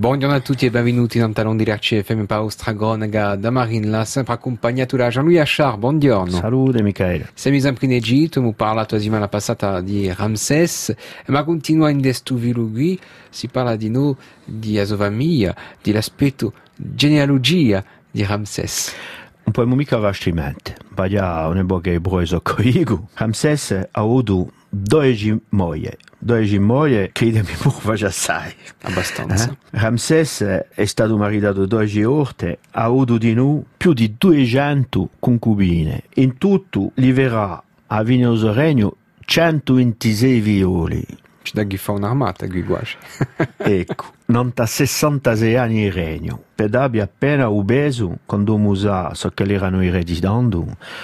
Buongiorno a tutti e benvenuti in Talon di RCFM Paustragonega da Marinla, sempre accompagnato da Jean-Louis Achard. Buongiorno. Salute Michele. Siamo sempre in Egitto, abbiamo parlato la settimana passata di Ramses, ma continua in qui, si parla di noi, di famiglia, dell'aspetto genealogia di Ramses. Un po' mica vastimento, baia un po' che broso coigo. Ramses ha avuto due mogli, due mogli che mi pure già sai. Abbastanza. Eh? Ramses è stato maritato due volte, ha avuto di noi più di 200 concubine. In tutto li verrà a Vignoso Regno 126 violi. Ci da chi fa un'armata, qui quasi. ecco, non da 66 anni in regno. Pedabi appena obeso, quando musa so che erano i residenti,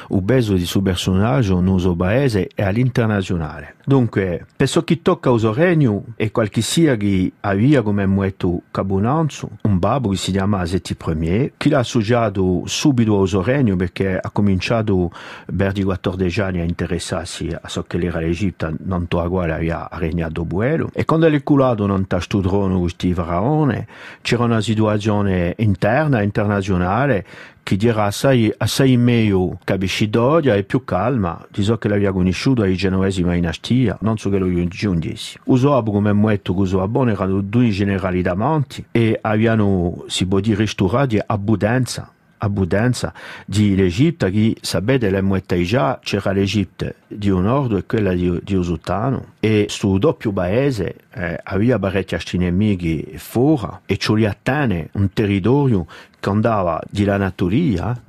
obeso di suo personaggio so paese e all'internazionale. Dunque, per ciò che tocca al regno e qualche sia che aveva come muetto cabunanzo, un babbo che si chiama Zeti Premier, che l'ha associato subito al regno perché ha cominciato per di 14 anni a interessarsi a ciò che era l'Egitto, non to uguale aveva regnato buelo. E quando è culato non ta sto trono questi faraone, c'era una situazione interna, internazionale, che dirà assai, assai meglio capiscidoria e più calma di ciò che l'aveva conosciuto ai genovesi ma in Astia, non so che lo giungesse. Usò come muetto che usò erano due generali davanti e avevano, si può dire, restaurati abbondanza abbondanza di l'Egitto che sapete le muette già c'era l'Egitto di un nord e quella di, di Usutano e su doppio paese eh, aveva parecchi nemici fuori e ci attene un territorio che andava dall'Anatolia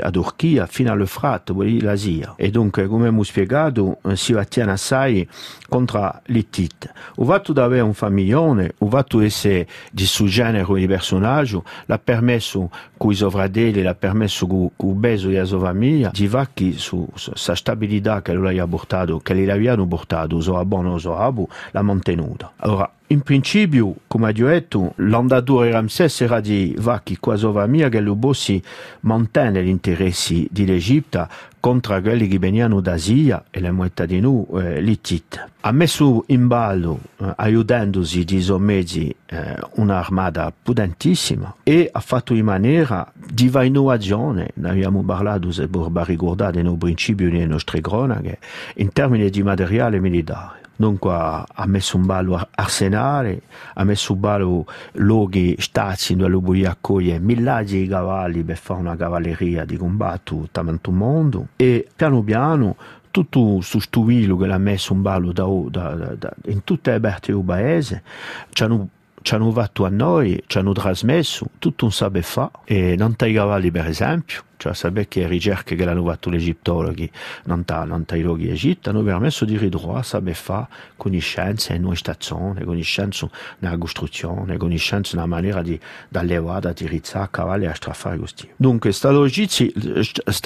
a Turchia fino all'Eufrate, l'Asia. E dunque, come abbiamo spiegato, si attiene assai contro l'Ittite. O fatto di avere un famiglione, o fatto di essere di suo genere di personaggio, l'ha permesso con i sovratelli, l'ha permesso con il beso della sua famiglia, di vacchi su questa stabilità che lui ha portato, che gli avevano portato, so o so l'ha mantenuta. Allora, in principio, come ho detto, l'andatura di Ramses era di vacchi qua sua mia che lo bossi mantiene gli interessi dell'Egitto contro quelli che venivano d'Asia e le muette di noi, eh, l'Ittite. Ha messo in ballo, eh, aiutandosi di suoi mezzi, eh, un'armata potentissima e ha fatto in maniera di innovazione, ne abbiamo parlato se per ricordare nei principi delle nostre cronache, in termini di materiale militare. Dunque ha messo in ballo arsenale, ha messo in ballo luoghi stati dove lui accoglie migliaia di cavalli per fare una cavalleria di combatto tanto mondo. E piano piano tutto questo stuvillo che l'ha messo in ballo da, da, da, in tutte le parti del paese ci hanno ci hanno fatto a noi, ci hanno trasmesso tutto un saper fare e non tai cavalli per esempio cioè sapere che le ricerche che hanno fatto gli egittologi non ai luoghi Egitto hanno permesso di ritrovare saper fare conoscenze in una stazione, conoscenze nella costruzione, conoscenze nella maniera di allevare, di rizzare cavalli a strafare così. Dunque, sta logistica,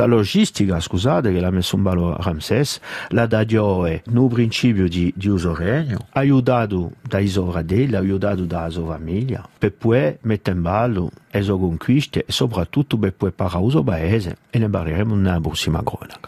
logistica, scusate, che l'ha messo in ballo Ramses, la dadio è nel principio di, di uso regno, aiutato dai sovratelli, aiutato dalla sua famiglia, per poi mettere in ballo le sue conquiste e soprattutto per poi parlare uso paese e ne parleremo nella prossima cronaca.